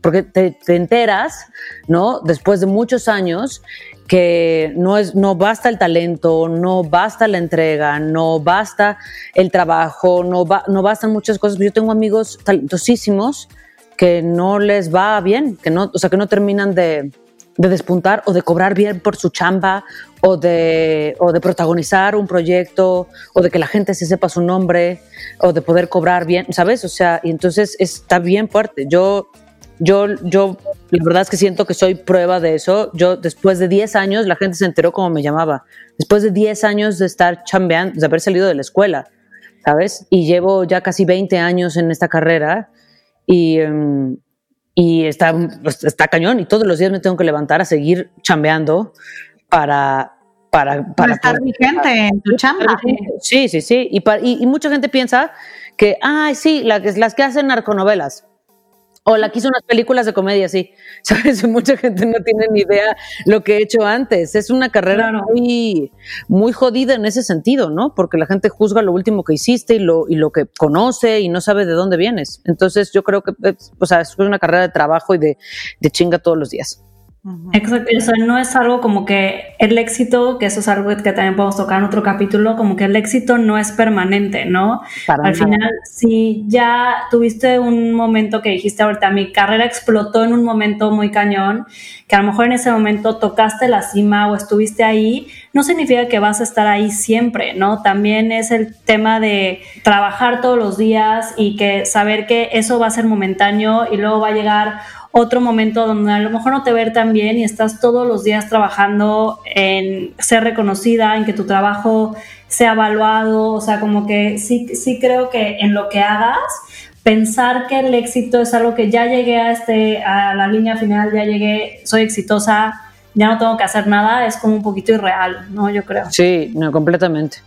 porque te, enteras, ¿no? Después de muchos años que no, es, no basta el talento, no basta la entrega, no basta el trabajo, no, no bastan muchas cosas. Yo tengo amigos talentosísimos que no les va bien, que no, o sea, que no terminan de, de despuntar o de cobrar bien por su chamba o de, o de protagonizar un proyecto o de que la gente se sepa su nombre o de poder cobrar bien, ¿sabes? O sea, y entonces está bien fuerte. Yo, yo, yo, la verdad es que siento que soy prueba de eso. Yo, después de 10 años, la gente se enteró cómo me llamaba. Después de 10 años de estar chambeando, de haber salido de la escuela, ¿sabes? Y llevo ya casi 20 años en esta carrera y... Em, y está, pues, está cañón y todos los días me tengo que levantar a seguir chambeando para, para, para, estar vigente en tu chamba. Sí, sí, sí. Y, y, mucha gente piensa que, ay, sí, las, las que hacen narconovelas. O la que hizo unas películas de comedia, sí. ¿Sabes? Mucha gente no tiene ni idea lo que he hecho antes. Es una carrera muy, muy jodida en ese sentido, ¿no? Porque la gente juzga lo último que hiciste y lo, y lo que conoce y no sabe de dónde vienes. Entonces yo creo que, o sea, es una carrera de trabajo y de, de chinga todos los días. Exacto, o sea, no es algo como que el éxito, que eso es algo que también podemos tocar en otro capítulo, como que el éxito no es permanente, ¿no? Al final, si ya tuviste un momento que dijiste ahorita, mi carrera explotó en un momento muy cañón, que a lo mejor en ese momento tocaste la cima o estuviste ahí, no significa que vas a estar ahí siempre, ¿no? También es el tema de trabajar todos los días y que saber que eso va a ser momentáneo y luego va a llegar otro momento donde a lo mejor no te ver tan bien y estás todos los días trabajando en ser reconocida, en que tu trabajo sea evaluado, o sea, como que sí, sí creo que en lo que hagas, pensar que el éxito es algo que ya llegué a, este, a la línea final, ya llegué, soy exitosa, ya no tengo que hacer nada, es como un poquito irreal, ¿no? Yo creo. Sí, no, completamente.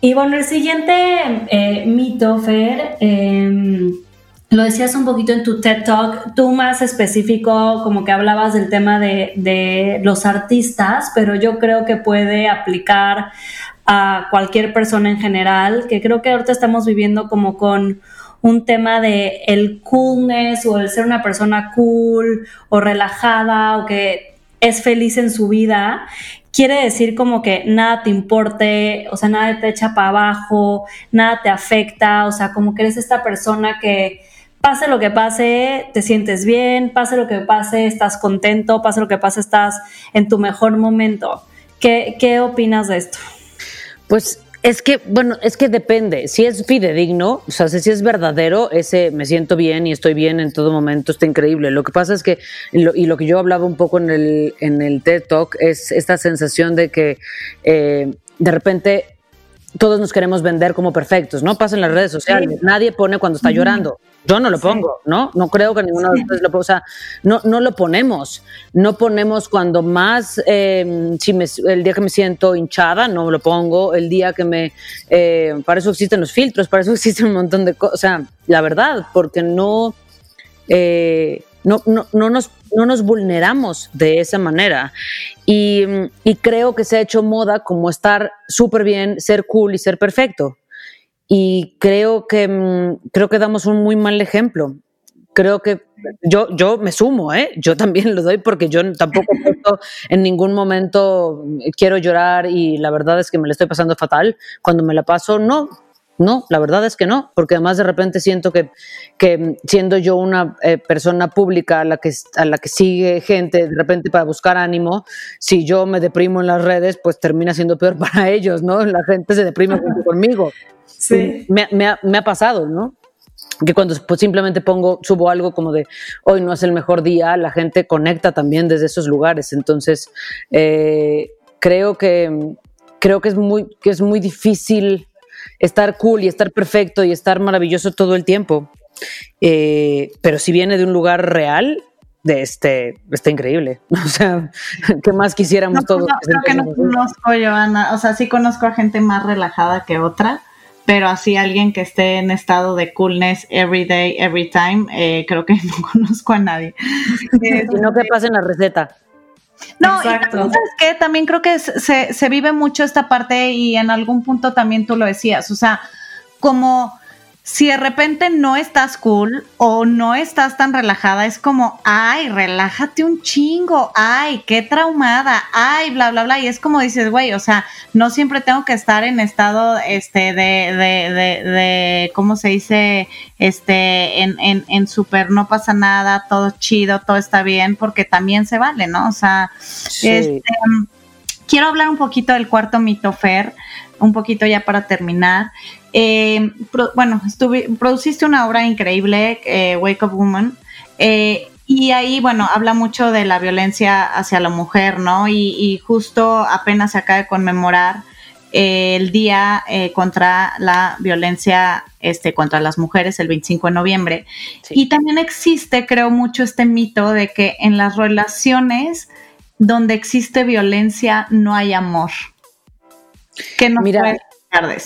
Y bueno, el siguiente eh, mito, Fer, eh, lo decías un poquito en tu TED Talk, tú más específico, como que hablabas del tema de, los artistas, pero yo creo que puede aplicar a cualquier persona en general, que creo que ahorita estamos viviendo como con un tema de el coolness o el ser una persona cool o relajada o que es feliz en su vida, quiere decir como que nada te importe, o sea, nada te echa para abajo, nada te afecta, o sea, como que eres esta persona que pase lo que pase, te sientes bien, pase lo que pase, estás contento, pase lo que pase, estás en tu mejor momento. ¿Qué, qué opinas de esto? Pues es que, bueno, es que depende. Si es fidedigno, o sea, si es verdadero, ese me siento bien y estoy bien en todo momento, está increíble. Lo que pasa es que, y lo que yo hablaba un poco en el, en el TED Talk, es esta sensación de que eh, de repente todos nos queremos vender como perfectos, ¿no? Pasa en las redes sociales. Nadie pone cuando está llorando. Yo no lo pongo, ¿no? No creo que ninguno de ustedes lo ponga. O sea, no, no lo ponemos. No ponemos cuando más, eh, si me, el día que me siento hinchada, no lo pongo. El día que me. Eh, para eso existen los filtros, para eso existen un montón de cosas. O sea, la verdad, porque no. Eh, no, no, no, nos, no nos vulneramos de esa manera. Y, y creo que se ha hecho moda como estar súper bien, ser cool y ser perfecto. Y creo que, mm, creo que damos un muy mal ejemplo. Creo que yo, yo me sumo, ¿eh? yo también lo doy porque yo tampoco en ningún momento quiero llorar y la verdad es que me la estoy pasando fatal. Cuando me la paso, no, no, la verdad es que no, porque además de repente siento que, que siendo yo una eh, persona pública a la, que, a la que sigue gente de repente para buscar ánimo, si yo me deprimo en las redes, pues termina siendo peor para ellos, ¿no? La gente se deprime junto conmigo. Sí. Me, me, ha, me ha pasado, ¿no? que cuando pues, simplemente pongo, subo algo como de hoy no es el mejor día, la gente conecta también desde esos lugares. Entonces, eh, creo que creo que es muy, que es muy difícil estar cool y estar perfecto y estar maravilloso todo el tiempo. Eh, pero si viene de un lugar real, de este, está increíble. O sea, ¿qué más quisiéramos todos? No, creo que no conozco, Joana. O sea, sí conozco a gente más relajada que otra, pero así alguien que esté en estado de coolness every day, every time, eh, creo que no conozco a nadie. y no que pasen la receta. No, Exacto. y que también creo que se, se vive mucho esta parte y en algún punto también tú lo decías, o sea, como si de repente no estás cool o no estás tan relajada, es como, ay, relájate un chingo, ay, qué traumada, ay, bla, bla, bla. Y es como dices, güey, o sea, no siempre tengo que estar en estado, este, de, de, de, de ¿cómo se dice? Este, en, en, en súper, no pasa nada, todo chido, todo está bien, porque también se vale, ¿no? O sea, este, quiero hablar un poquito del cuarto mito, Fer, un poquito ya para terminar. Eh, bueno, produciste una obra increíble, eh, Wake Up Woman, eh, y ahí, bueno, habla mucho de la violencia hacia la mujer, ¿no? Y, justo apenas se acaba de conmemorar el día contra la violencia este, contra las mujeres, el 25 de noviembre. Y también existe, creo, mucho este mito de que en las relaciones donde existe violencia no hay amor. Que no Mira,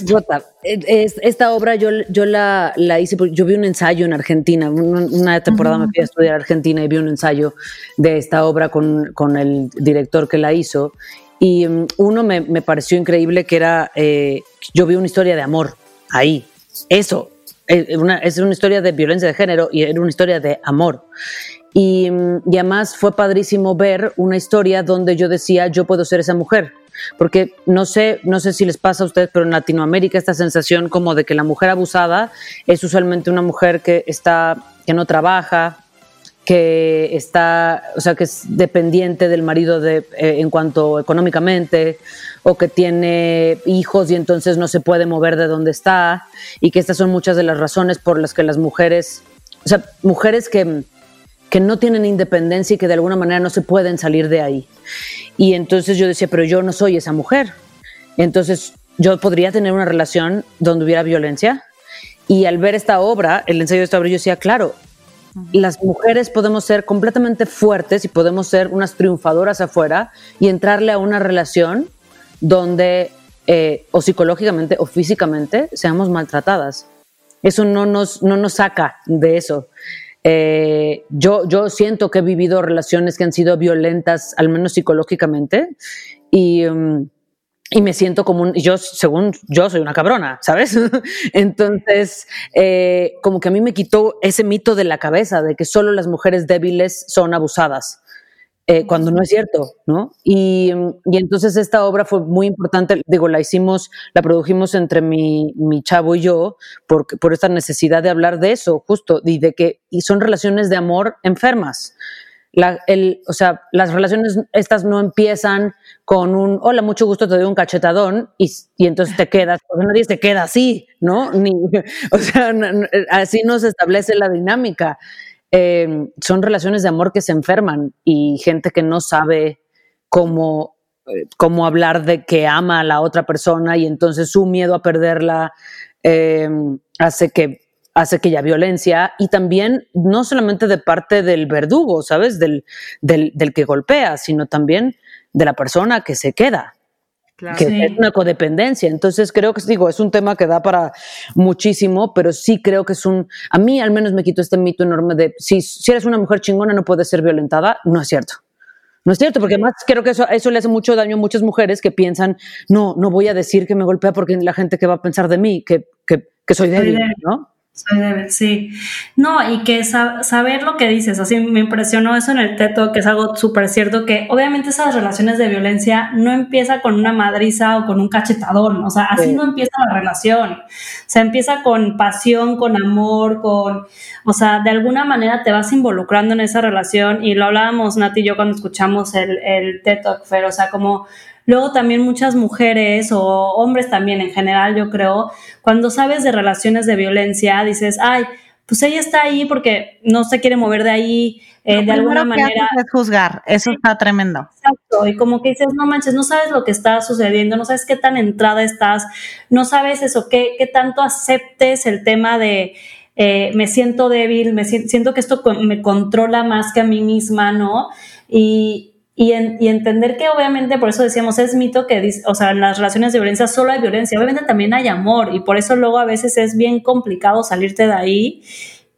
Jota, esta obra yo, yo la, la, hice, yo vi un ensayo en Argentina, una, temporada me fui a estudiar Argentina y vi un ensayo de esta obra con, con el director que la hizo y um, uno me, me, pareció increíble que era, eh, yo vi una historia de amor ahí, eso, es una, es una historia de violencia de género y era una historia de amor. Y, um, y además fue padrísimo ver una historia donde yo decía, yo puedo ser esa mujer porque no sé, no sé si les pasa a ustedes, pero en Latinoamérica esta sensación como de que la mujer abusada es usualmente una mujer que está, que no trabaja, que está, o sea, que es dependiente del marido de, eh, en cuanto económicamente, o que tiene hijos y entonces no se puede mover de donde está, y que estas son muchas de las razones por las que las mujeres, o sea, mujeres que, que no tienen independencia y que de alguna manera no se pueden salir de ahí. Y entonces yo decía, pero yo no soy esa mujer. Entonces yo podría tener una relación donde hubiera violencia. Y al ver esta obra, el ensayo de esta obra, yo decía, claro, las mujeres podemos ser completamente fuertes y podemos ser unas triunfadoras afuera y entrarle a una relación donde eh, o psicológicamente o físicamente seamos maltratadas. Eso no nos, no nos saca de eso. Eh, yo, yo siento que he vivido relaciones que han sido violentas, al menos psicológicamente, y, um, y me siento como un, yo, según yo, soy una cabrona, ¿sabes? Entonces, eh, como que a mí me quitó ese mito de la cabeza de que solo las mujeres débiles son abusadas. Eh, cuando no es cierto, ¿no? Y, y, entonces esta obra fue muy importante, digo, la hicimos, la produjimos entre mi, mi chavo y yo por, por esta necesidad de hablar de eso, justo, y de que y son relaciones de amor enfermas. La, el, o sea, las relaciones estas no empiezan con un, hola, mucho gusto, te doy un cachetadón y, y entonces te quedas, porque nadie se queda así, ¿no? Ni, o sea, así no se establece la dinámica. Eh, son relaciones de amor que se enferman y gente que no sabe cómo eh, cómo hablar de que ama a la otra persona y entonces su miedo a perderla eh, hace que hace que haya violencia y también no solamente de parte del verdugo, ¿sabes? Del, del, del que golpea, sino también de la persona que se queda. Que es una codependencia. Entonces creo que digo, es un tema que da para muchísimo, pero sí creo que es un, a mí al menos me quito este mito enorme de si, si eres una mujer chingona no puedes ser violentada. No es cierto. No es cierto, porque además creo que eso, eso le hace mucho daño a muchas mujeres que piensan, no, no voy a decir que me golpea porque la gente que va a pensar de mí, que, que, que soy débil, ¿no? Soy débil, sí. No, y que saber lo que dices, así me impresionó eso en el teto, que es algo súper cierto, que obviamente esas relaciones de violencia no empieza con una madriza o con un cachetadón, o sea, así no empieza la relación. O sea, empieza con pasión, con amor, con, o sea, de alguna manera te vas involucrando en esa relación y lo hablábamos Nati y yo cuando escuchamos el, el Talk, pero, o sea, como Luego también muchas mujeres o hombres también en general, yo creo, cuando sabes de relaciones de violencia, dices, ay, pues ella está ahí porque no se quiere mover de ahí, eh, de alguna manera. Es juzgar, eso está tremendo. Exacto, y como que dices, no manches, no sabes lo que está sucediendo, no sabes qué tan entrada estás, no sabes eso, qué, qué tanto aceptes el tema de eh, me siento débil, me siento que esto me controla más que a mí misma, ¿no? Y, y, entender que obviamente, por eso decíamos, es mito que, o sea, en las relaciones de violencia solo hay violencia, obviamente también hay amor y por eso luego a veces es bien complicado salirte de ahí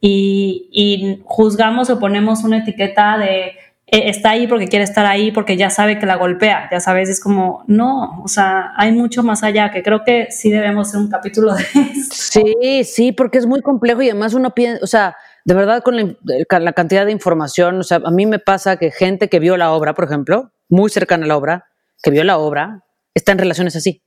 y, juzgamos o ponemos una etiqueta de eh, está ahí porque quiere estar ahí porque ya sabe que la golpea, ya sabes, es como, no, o sea, hay mucho más allá, que creo que sí debemos hacer un capítulo de eso. Sí, sí, porque es muy complejo y además uno piensa, o sea, de verdad con la, cantidad de información, o sea, a mí me pasa que gente que vio la obra, por ejemplo, muy cercana a la obra, que vio la obra, está en relaciones así.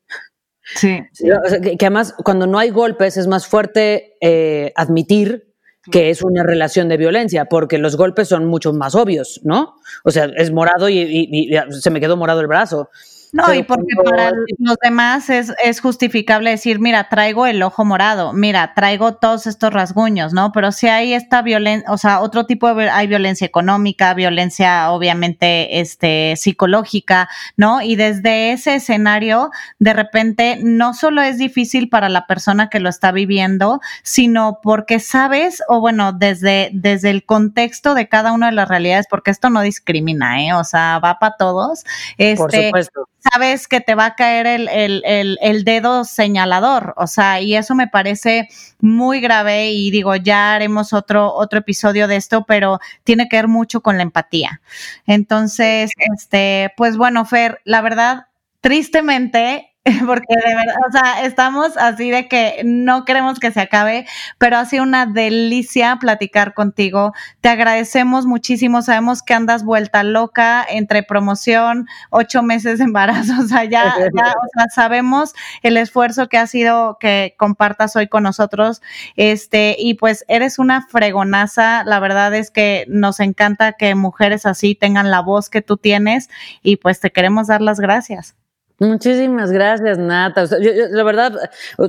Sí. que, además, cuando no hay golpes, es más fuerte eh, admitir que es una relación de violencia, porque los golpes son mucho más obvios, ¿no? O sea, es morado y se me quedó morado el brazo. No, y porque para los demás es, es, justificable decir, mira, traigo el ojo morado, mira, traigo todos estos rasguños, ¿no? Pero si hay esta violencia, o sea, otro tipo de, hay violencia económica, violencia obviamente este, psicológica, ¿no? Y desde ese escenario, de repente, no solo es difícil para la persona que lo está viviendo, sino porque sabes, o bueno, desde, desde el contexto de cada una de las realidades, porque esto no discrimina, ¿eh? O sea, va para todos. Este, Por supuesto sabes que te va a caer el, dedo señalador, o sea, y eso me parece muy grave y digo, ya haremos otro, otro episodio de esto, pero tiene que ver mucho con la empatía. Entonces, este, pues bueno, Fer, la verdad, tristemente, porque de verdad, o sea, estamos así de que no queremos que se acabe, pero ha sido una delicia platicar contigo. Te agradecemos muchísimo. Sabemos que andas vuelta loca entre promoción, ocho meses de embarazo. O sea, ya, ya sabemos el esfuerzo que ha sido que compartas hoy con nosotros. Este, y pues eres una fregonaza. La verdad es que nos encanta que mujeres así tengan la voz que tú tienes y pues te queremos dar las gracias. Muchísimas gracias, Nata. la verdad,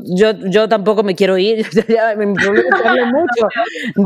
yo, yo tampoco me quiero ir, ya, problema es mucho.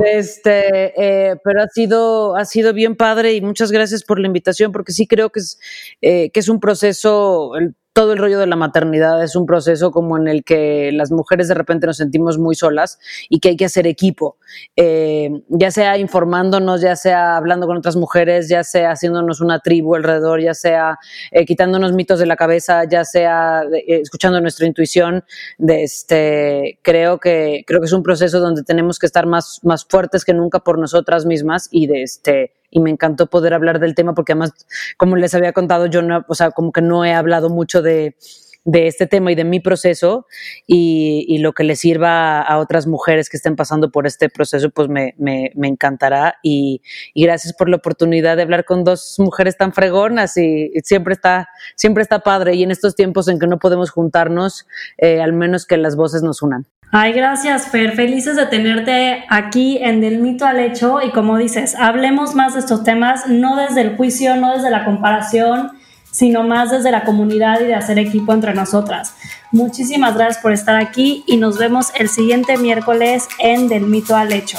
Este, eh, pero ha sido, ha sido bien padre y muchas gracias por la invitación, porque sí creo que es, eh, que es un proceso, todo el rollo de la maternidad es un proceso como en el que las mujeres de repente nos sentimos muy solas y que hay que hacer equipo, eh, ya sea informándonos, ya sea hablando con otras mujeres, ya sea haciéndonos una tribu alrededor, ya sea eh, quitándonos mitos de la cabeza, ya sea eh, escuchando nuestra intuición. De este, creo que creo que es un proceso donde tenemos que estar más más fuertes que nunca por nosotras mismas y de este y me encantó poder hablar del tema porque además, como les había contado, yo no, o sea, como que no he hablado mucho de, este tema y de mi proceso y, lo que le sirva a otras mujeres que estén pasando por este proceso, pues me, encantará. Y, gracias por la oportunidad de hablar con dos mujeres tan fregonas y, siempre, está, siempre está padre. Y en estos tiempos en que no podemos juntarnos, eh, al menos que las voces nos unan. Ay, gracias, Fer. Felices de tenerte aquí en Del Mito al Hecho. Y como dices, hablemos más de estos temas, no desde el juicio, no desde la comparación, sino más desde la comunidad y de hacer equipo entre nosotras. Muchísimas gracias por estar aquí y nos vemos el siguiente miércoles en Del Mito al Hecho.